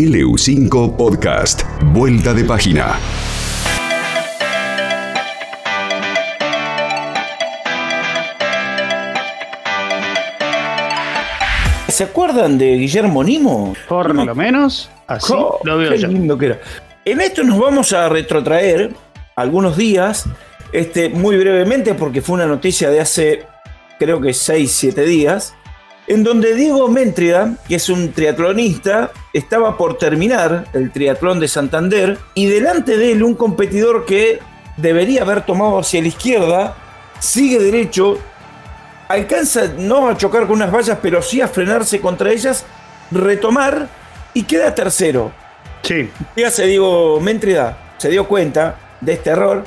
LU5 Podcast. Vuelta de página. ¿Se acuerdan de Guillermo Nimo? Por lo menos, así lo veo qué yo. lindo que era. En esto nos vamos a retrotraer algunos días, este, muy brevemente, porque fue una noticia de hace, creo que 6, 7 días, en donde Diego Méntrida, que es un triatlonista, estaba por terminar el triatlón de Santander y delante de él un competidor que debería haber tomado hacia la izquierda, sigue derecho, alcanza no a chocar con unas vallas, pero sí a frenarse contra ellas, retomar y queda tercero. Sí, Ya se Diego Méntrida se dio cuenta de este error,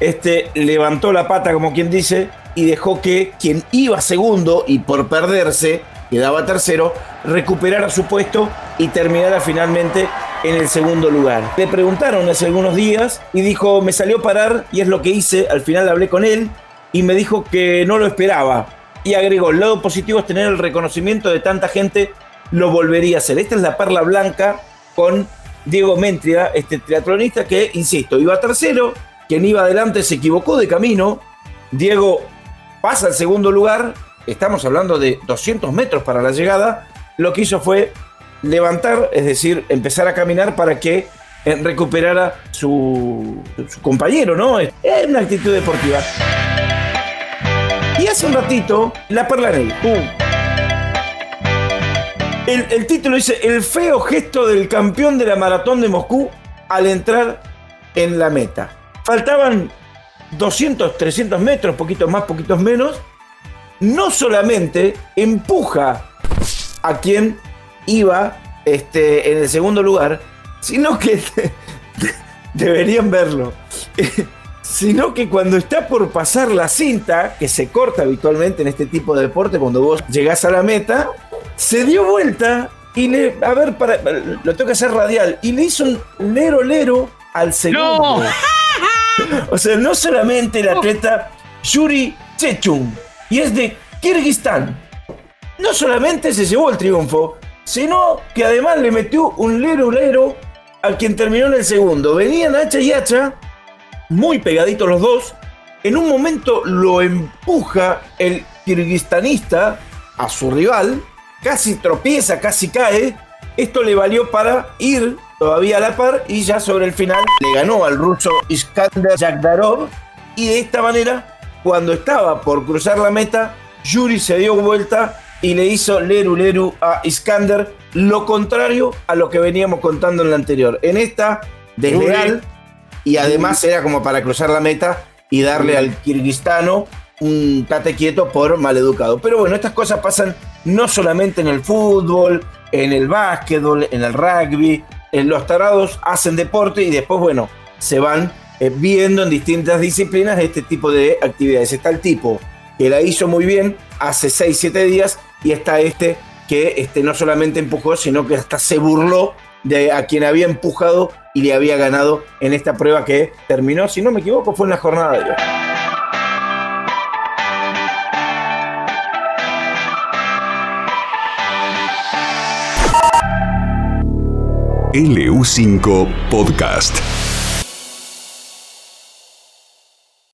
este, levantó la pata como quien dice y dejó que quien iba segundo y por perderse quedaba tercero, recuperara su puesto y terminara finalmente en el segundo lugar. Le preguntaron hace algunos días y dijo, me salió parar y es lo que hice, al final hablé con él y me dijo que no lo esperaba. Y agregó, el lado positivo es tener el reconocimiento de tanta gente, lo volvería a hacer. Esta es la perla blanca con Diego Méntrida, este triatlonista que, insisto, iba tercero, quien iba adelante se equivocó de camino, Diego pasa al segundo lugar, estamos hablando de 200 metros para la llegada, lo que hizo fue levantar, es decir, empezar a caminar para que eh, recuperara su, su compañero, ¿no? Es una actitud deportiva. Y hace un ratito, la perla negra. El, el título dice, el feo gesto del campeón de la maratón de Moscú al entrar en la meta. Faltaban 200, 300 metros, poquitos más, poquitos menos. No solamente empuja a quien iba este, en el segundo lugar, sino que deberían verlo. sino que cuando está por pasar la cinta, que se corta habitualmente en este tipo de deporte, cuando vos llegás a la meta, se dio vuelta y le, a ver, para, lo tengo que hacer radial, y le hizo un lero lero al segundo. O sea, no solamente el atleta Yuri Chechun, y es de Kirguistán, no solamente se llevó el triunfo, sino que además le metió un lero lero a quien terminó en el segundo. Venían hacha y hacha, muy pegaditos los dos. En un momento lo empuja el kirguistanista a su rival, casi tropieza, casi cae. Esto le valió para ir todavía a la par y ya sobre el final le ganó al ruso Iskander Yagdarov. Y de esta manera, cuando estaba por cruzar la meta, Yuri se dio vuelta y le hizo leru leru a Iskander, lo contrario a lo que veníamos contando en la anterior. En esta, desleal, y además era como para cruzar la meta y darle al kirguistano un tate quieto por maleducado. Pero bueno, estas cosas pasan no solamente en el fútbol, en el básquetbol, en el rugby. En los tarados hacen deporte y después, bueno, se van eh, viendo en distintas disciplinas este tipo de actividades. Está el tipo que la hizo muy bien hace 6, 7 días y está este que este, no solamente empujó, sino que hasta se burló de a quien había empujado y le había ganado en esta prueba que terminó, si no me equivoco, fue en la jornada de hoy. LU5 Podcast.